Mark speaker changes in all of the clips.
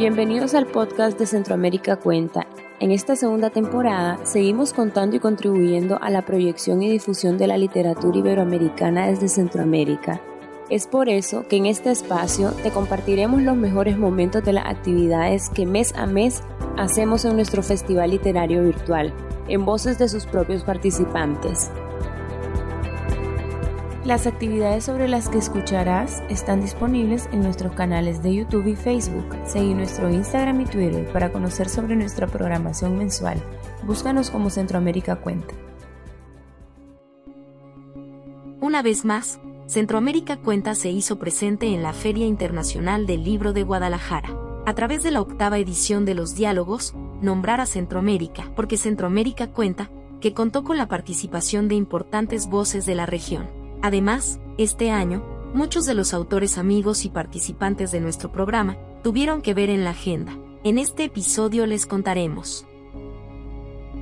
Speaker 1: Bienvenidos al podcast de Centroamérica Cuenta. En esta segunda temporada seguimos contando y contribuyendo a la proyección y difusión de la literatura iberoamericana desde Centroamérica. Es por eso que en este espacio te compartiremos los mejores momentos de las actividades que mes a mes hacemos en nuestro festival literario virtual, en voces de sus propios participantes. Las actividades sobre las que escucharás están disponibles en nuestros canales de YouTube y Facebook. Seguí nuestro Instagram y Twitter para conocer sobre nuestra programación mensual. Búscanos como Centroamérica Cuenta.
Speaker 2: Una vez más, Centroamérica Cuenta se hizo presente en la Feria Internacional del Libro de Guadalajara. A través de la octava edición de los diálogos, nombrar a Centroamérica, porque Centroamérica Cuenta, que contó con la participación de importantes voces de la región. Además, este año, muchos de los autores amigos y participantes de nuestro programa tuvieron que ver en la agenda. En este episodio les contaremos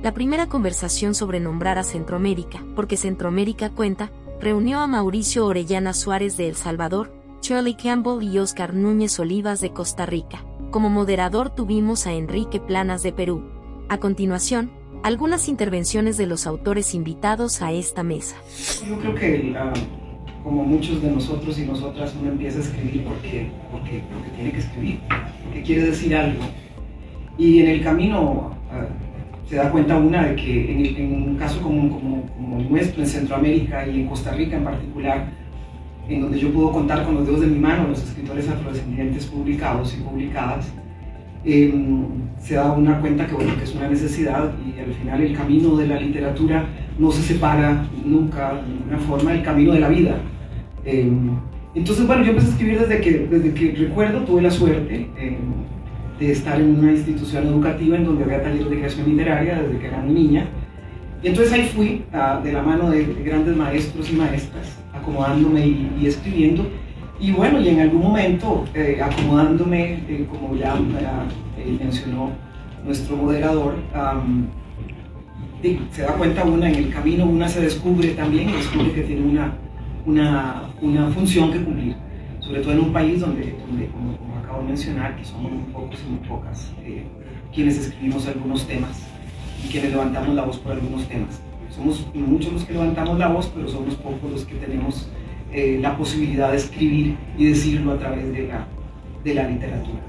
Speaker 2: la primera conversación sobre nombrar a Centroamérica, porque Centroamérica cuenta, reunió a Mauricio Orellana Suárez de El Salvador, Shirley Campbell y Oscar Núñez Olivas de Costa Rica. Como moderador tuvimos a Enrique Planas de Perú. A continuación, algunas intervenciones de los autores invitados a esta mesa.
Speaker 3: Yo creo que ah, como muchos de nosotros y nosotras uno empieza a escribir porque, porque, porque tiene que escribir, porque quiere decir algo. Y en el camino ah, se da cuenta una de que en, un caso como, como, como, nuestro, en Centroamérica y en Costa Rica en particular, en donde yo puedo contar con los dedos de mi mano los escritores afrodescendientes publicados y publicadas, Em, se da una cuenta que, bueno, que es una necesidad y al final el camino de la literatura no se separa nunca de ninguna forma del camino de la vida. Em, entonces, bueno, yo empecé a escribir desde que, desde que recuerdo, tuve la suerte em, de estar en una institución educativa en donde había talleres de creación literaria desde que era niña. Y entonces ahí fui, de la mano de, grandes maestros y maestras, acomodándome y escribiendo. Y bueno, y en algún momento, eh, acomodándome, eh, como ya eh, mencionó nuestro moderador, se da cuenta una en el camino, una se descubre también, descubre que tiene una, una, una función que cumplir, sobre todo en un país donde, donde como, acabo de mencionar, que somos muy pocos y muy pocas quienes escribimos algunos temas y quienes levantamos la voz por algunos temas. Somos muchos los que levantamos la voz, pero somos pocos los que tenemos eh, la posibilidad de escribir y decirlo a través de la, de la literatura.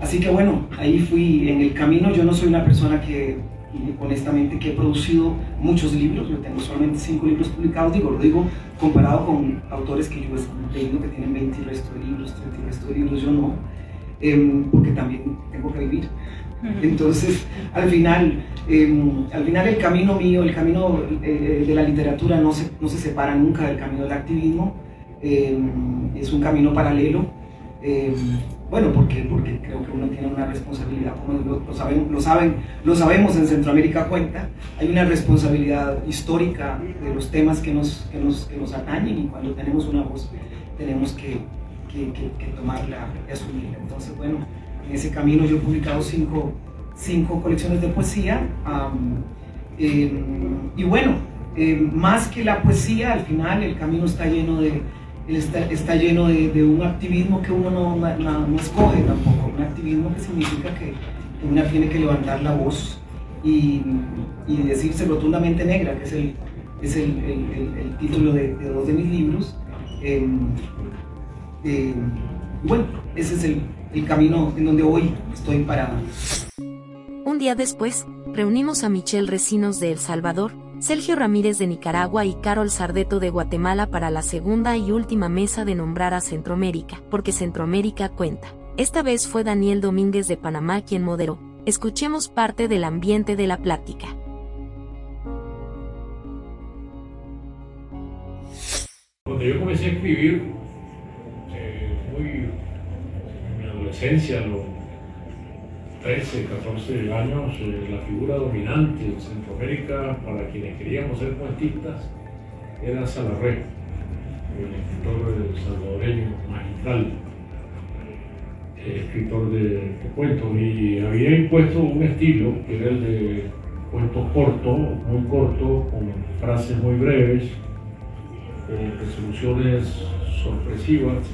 Speaker 3: Así que bueno, ahí fui en el camino. Yo no soy una persona que, honestamente, que he producido muchos libros. Yo tengo solamente cinco libros publicados. Digo, lo digo comparado con autores que yo he leído que tienen 20 y resto de libros, 30 y resto de libros. Yo no, em, porque también tengo que vivir. Entonces, al final, em, al final el camino mío, el camino eh, de la literatura no se, no se separa nunca del camino del activismo Em, es un camino paralelo. Em, bueno, porque, porque creo que uno tiene una responsabilidad, como lo, saben, lo, saben, lo sabemos en Centroamérica Cuenta, hay una responsabilidad histórica de los temas que nos, que nos, que nos atañen y cuando tenemos una voz tenemos que, que, tomarla y asumirla. Entonces, bueno, en ese camino yo he publicado cinco, cinco colecciones de poesía em, y bueno, más que la poesía, al final el camino está lleno de está, está lleno de, un activismo que uno no, escoge tampoco, un activismo que significa que una tiene que levantar la voz y, decirse rotundamente negra, que es el, es el, el, el título de, dos de mis libros. Eh, eh, bueno, ese es el, camino en donde hoy estoy parada.
Speaker 2: Un día después, reunimos a Michelle Recinos de El Salvador, Sergio Ramírez de Nicaragua y Carol Sardeto de Guatemala para la segunda y última mesa de nombrar a Centroamérica, porque Centroamérica cuenta. Esta vez fue Daniel Domínguez de Panamá quien moderó. Escuchemos parte del ambiente de la plática.
Speaker 4: Cuando yo comencé a escribir, eh, muy en mi adolescencia, lo 13, 14 años, eh, la figura dominante en Centroamérica para quienes queríamos ser poetistas era Salarre, el escritor salvadoreño magistral, escritor de, cuentos, y había impuesto un estilo que era el de cuentos cortos, muy cortos, con frases muy breves, con resoluciones sorpresivas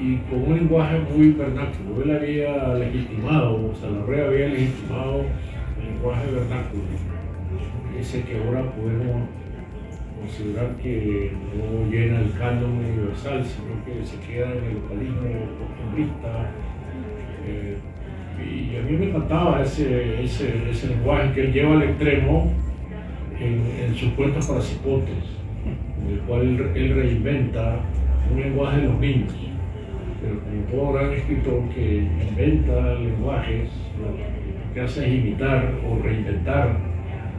Speaker 4: y con un lenguaje muy vernáculo. Él había legitimado, o sea, la red había legitimado el lenguaje vernáculo, ese que ahora podemos considerar que no llena el canon universal, sino que se queda en el localismo costumbrista. Eh, y a mí me encantaba ese, ese, ese, lenguaje que él lleva al extremo en, sus cuentos para cipotes, en el cual él reinventa un lenguaje de los niños. Pero como todo gran escritor que inventa lenguajes, lo que hace es imitar o reinventar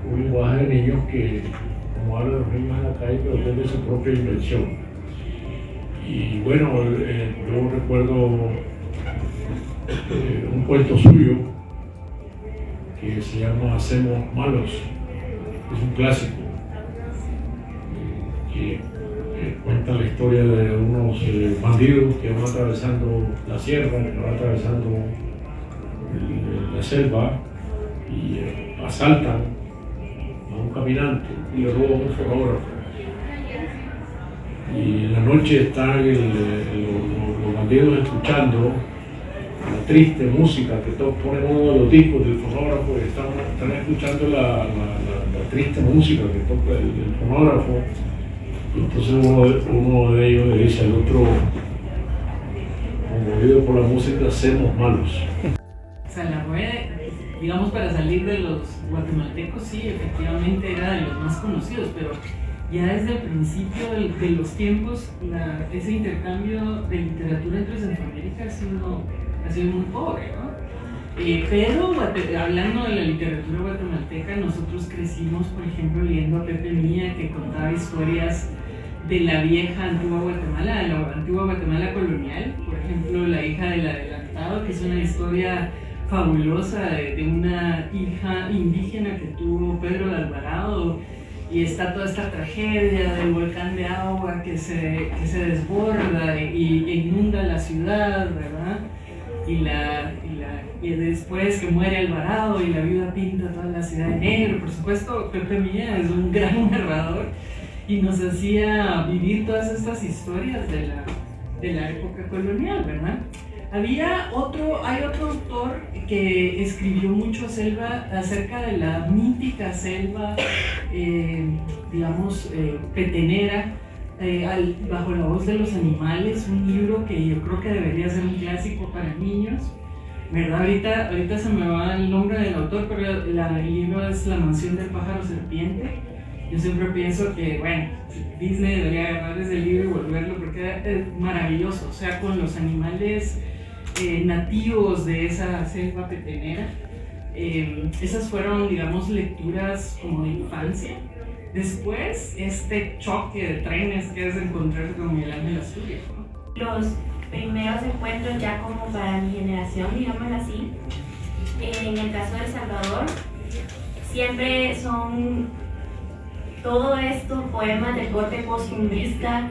Speaker 4: un lenguaje de niños que como habla de los niños en la calle, pero desde su propia invención. Y bueno, eh, yo recuerdo eh, un cuento suyo que se llama Hacemos Malos, es un clásico, la historia de unos eh, bandidos que van atravesando la sierra, que van atravesando la selva y asaltan un caminante y le roba un fotógrafo. Y en la noche están los, bandidos escuchando la triste música que todos ponen uno de los discos del fonógrafo y están, están escuchando la, triste música que toca el, fonógrafo. Entonces uno de, ellos le dice al otro, conmovido por la música, hacemos malos.
Speaker 5: O la digamos, para salir de los guatemaltecos, sí, efectivamente era de los más conocidos, pero ya desde el principio de, los tiempos, ese intercambio de literatura entre Centroamérica ha sido, ha sido muy pobre, ¿no? Eh, pero hablando de la literatura guatemalteca, nosotros crecimos, por ejemplo, leyendo a Pepe Mía, que contaba historias de la vieja antigua Guatemala, la antigua Guatemala colonial, por ejemplo, La hija del adelantado, que es una historia fabulosa de, una hija indígena que tuvo Pedro de Alvarado y está toda esta tragedia del volcán de agua que se, que se desborda y, inunda la ciudad, ¿verdad? Y, la, y, la, y, después que muere Alvarado y la viuda pinta toda la ciudad de negro. Por supuesto, Pepe Mía es un gran narrador y nos hacía vivir todas estas historias de la, de la época colonial, ¿verdad? Había otro, hay otro autor que escribió mucho selva, acerca de la mítica selva, eh, digamos, eh, petenera, eh, bajo la voz de los animales, un libro que yo creo que debería ser un clásico para niños. ¿Verdad? Ahorita, ahorita se me va el nombre del autor, pero la, el libro es La mansión del pájaro serpiente. Yo siempre pienso que, bueno, Disney debería agarrar ese libro y volverlo porque es maravilloso. O sea, con los animales eh, nativos de esa selva petenera. Eh, esas fueron, digamos, lecturas como de infancia. Después, este choque de trenes que es encontrarse con Miguel Ángel Asturias.
Speaker 6: Los primeros encuentros ya como para mi generación, digámoslo así, en el caso de El Salvador, siempre son todos estos poemas de corte costumbrista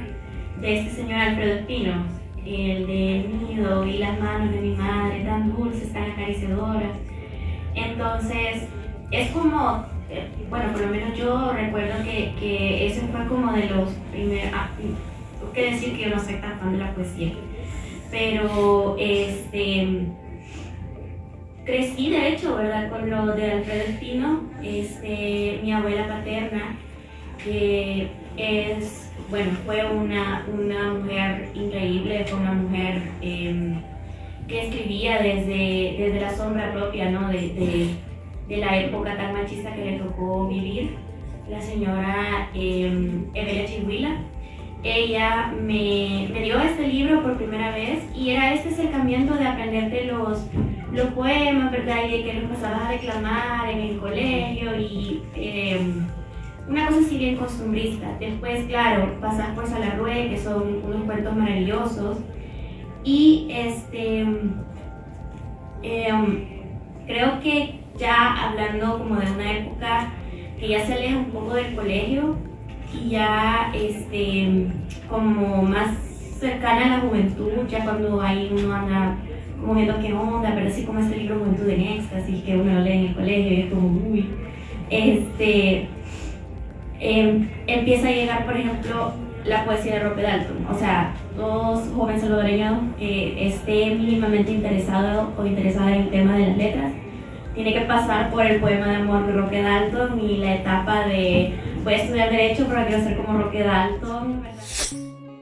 Speaker 6: de este señor Alfredo Espino el del nido y las manos de mi madre tan dulces, tan acariciadoras. Entonces, es como, eh, bueno, por lo menos yo recuerdo que, que eso fue como de los primeros, ah, que decir que yo no soy tan fan de la poesía, pero este, crecí de hecho, ¿verdad? Con lo de Alfredo Espino, este, mi abuela paterna, que es bueno, fue una, una mujer increíble, fue una mujer em, que escribía desde, desde la sombra propia, ¿no? De, de, de, la época tan machista que le tocó vivir, la señora eh, Evelia Chihuila. Ella me, me, dio este libro por primera vez y era este acercamiento de aprenderte los, los poemas, ¿verdad? Y de que los pasabas a declamar en el colegio y... Em, una cosa así bien costumbrista. Después, claro, pasas por Salarrué, que son unos cuentos maravillosos. Y este, em, creo que ya hablando como de una época que ya se aleja un poco del colegio y ya este, como más cercana a la juventud, ya cuando ahí uno anda como viendo qué onda, pero así como este libro Juventud en Éxtasis que uno lo lee en el colegio y es como, uy, este, Em, empieza a llegar, por ejemplo, la poesía de Roque Dalton. O sea, todo joven salvadoreño que esté mínimamente interesado o interesada en el tema de las letras tiene que pasar por el poema de amor de Roque Dalton y la etapa de voy a estudiar derecho para quiero ser como Roque Dalton.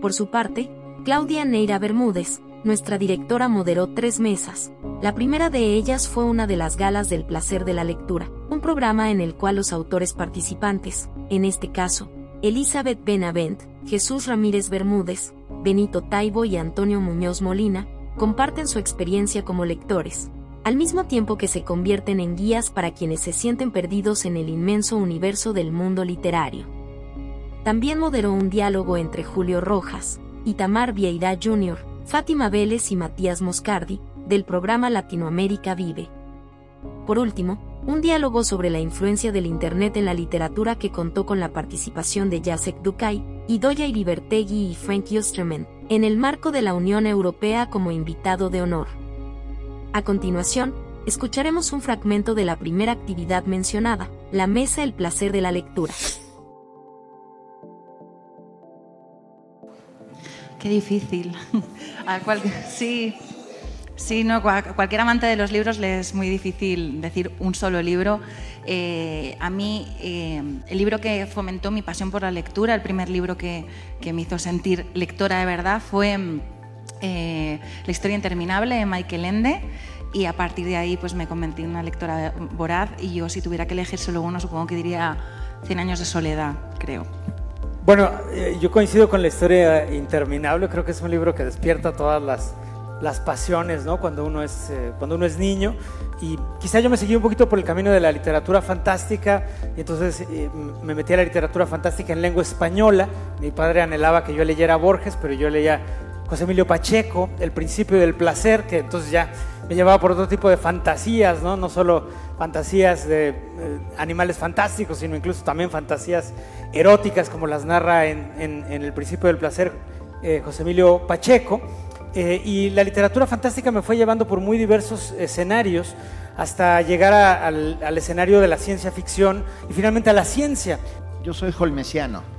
Speaker 2: Por su parte, Claudia Neira Bermúdez, nuestra directora moderó tres mesas. La primera de ellas fue una de las galas del placer de la lectura, un programa en el cual los autores participantes, en este caso, Elizabeth Benavent, Jesús Ramírez Bermúdez, Benito Taibo y Antonio Muñoz Molina, comparten su experiencia como lectores, al mismo tiempo que se convierten en guías para quienes se sienten perdidos en el inmenso universo del mundo literario. También moderó un diálogo entre Julio Rojas, Itamar Vieira Jr., Fátima Vélez y Matías Moscardi, del programa Latinoamérica Vive. Por último, un diálogo sobre la influencia del Internet en la literatura que contó con la participación de Jacek Dukai, Idoya Iribertegui y Frank Osterman, en el marco de la Unión Europea como invitado de honor. A continuación, escucharemos un fragmento de la primera actividad mencionada, la Mesa El Placer de la Lectura.
Speaker 7: Qué difícil. Sí, sí, no, cualquier amante de los libros le es muy difícil decir un solo libro. Eh, a mí, eh, el libro que fomentó mi pasión por la lectura, el primer libro que, que me hizo sentir lectora de verdad, fue eh, La historia interminable de Michael Ende. Y a partir de ahí pues me convertí en una lectora voraz y yo si tuviera que elegir solo uno supongo que diría Cien años de soledad, creo.
Speaker 8: Bueno, yo coincido con la historia interminable, creo que es un libro que despierta todas las, las pasiones, ¿no? Cuando uno, es, eh, cuando uno es niño. Y quizá yo me seguí un poquito por el camino de la literatura fantástica, y entonces eh, me metí a la literatura fantástica en lengua española. Mi padre anhelaba que yo leyera Borges, pero yo leía José Emilio Pacheco, El principio del placer, que entonces ya me llevaba por otro tipo de fantasías, no, no solo fantasías de eh, animales fantásticos, sino incluso también fantasías eróticas, como las narra en, El principio del placer eh, José Emilio Pacheco. Eh, y la literatura fantástica me fue llevando por muy diversos escenarios hasta llegar al, al escenario de la ciencia ficción y finalmente a la ciencia.
Speaker 9: Yo soy holmesiano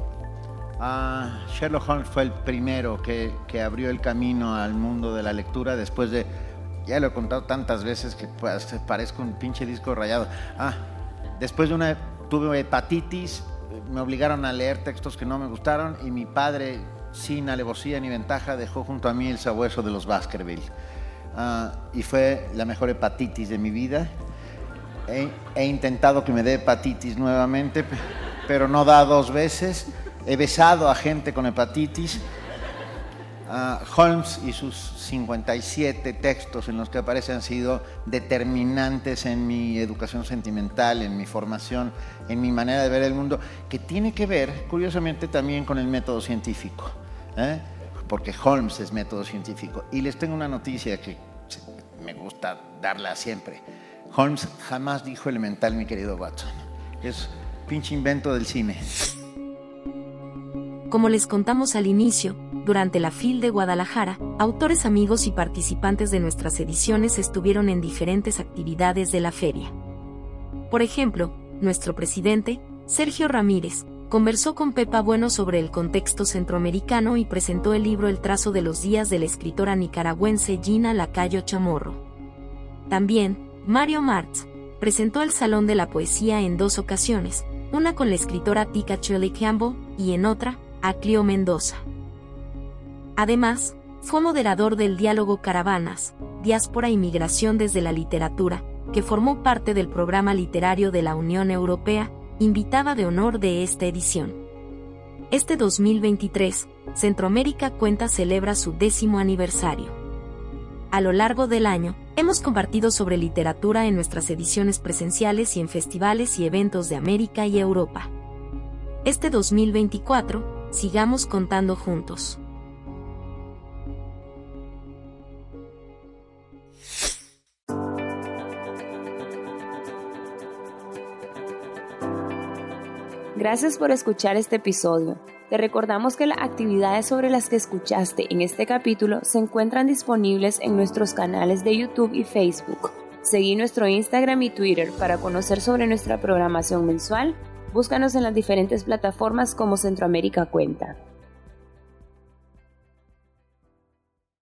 Speaker 9: Ah, Sherlock Holmes fue el primero que, que, abrió el camino al mundo de la lectura después de, ya lo he contado tantas veces que pues, parezco un pinche disco rayado. Ah, después de una, tuve hepatitis, me obligaron a leer textos que no me gustaron y mi padre, sin alevosía ni ventaja, dejó junto a mí el sabueso de los Baskerville. Ah, y fue la mejor hepatitis de mi vida. He, he intentado que me dé hepatitis nuevamente, pero no da dos veces he besado a gente con hepatitis. Holmes y sus 57 textos en los que aparece han sido determinantes en mi educación sentimental, en mi formación, en mi manera de ver el mundo, que tiene que ver, curiosamente, también con el método científico, ¿eh? porque Holmes es método científico. Y les tengo una noticia que me gusta darla siempre. Holmes jamás dijo elemental, mi querido Watson. Es pinche invento del cine.
Speaker 2: Como les contamos al inicio, durante la FIL de Guadalajara, autores amigos y participantes de nuestras ediciones estuvieron en diferentes actividades de la feria. Por ejemplo, nuestro presidente, Sergio Ramírez, conversó con Pepa Bueno sobre el contexto centroamericano y presentó el libro El trazo de los días de la escritora nicaragüense Gina Lacayo Chamorro. También, Mario Martz, presentó el Salón de la Poesía en dos ocasiones, una con la escritora Tika Campbell y en otra, a Clio Mendoza. Además, fue moderador del diálogo Caravanas, Diáspora y Migración desde la Literatura, que formó parte del programa literario de la Unión Europea, invitada de honor de esta edición. Este 2023, Centroamérica Cuenta celebra su décimo aniversario. A lo largo del año, hemos compartido sobre literatura en nuestras ediciones presenciales y en festivales y eventos de América y Europa. Este 2024, sigamos contando juntos.
Speaker 1: Gracias por escuchar este episodio. Te recordamos que las actividades sobre las que escuchaste en este capítulo se encuentran disponibles en nuestros canales de YouTube y Facebook. Seguí nuestro Instagram y Twitter para conocer sobre nuestra programación mensual Búscanos en las diferentes plataformas como Centroamérica Cuenta.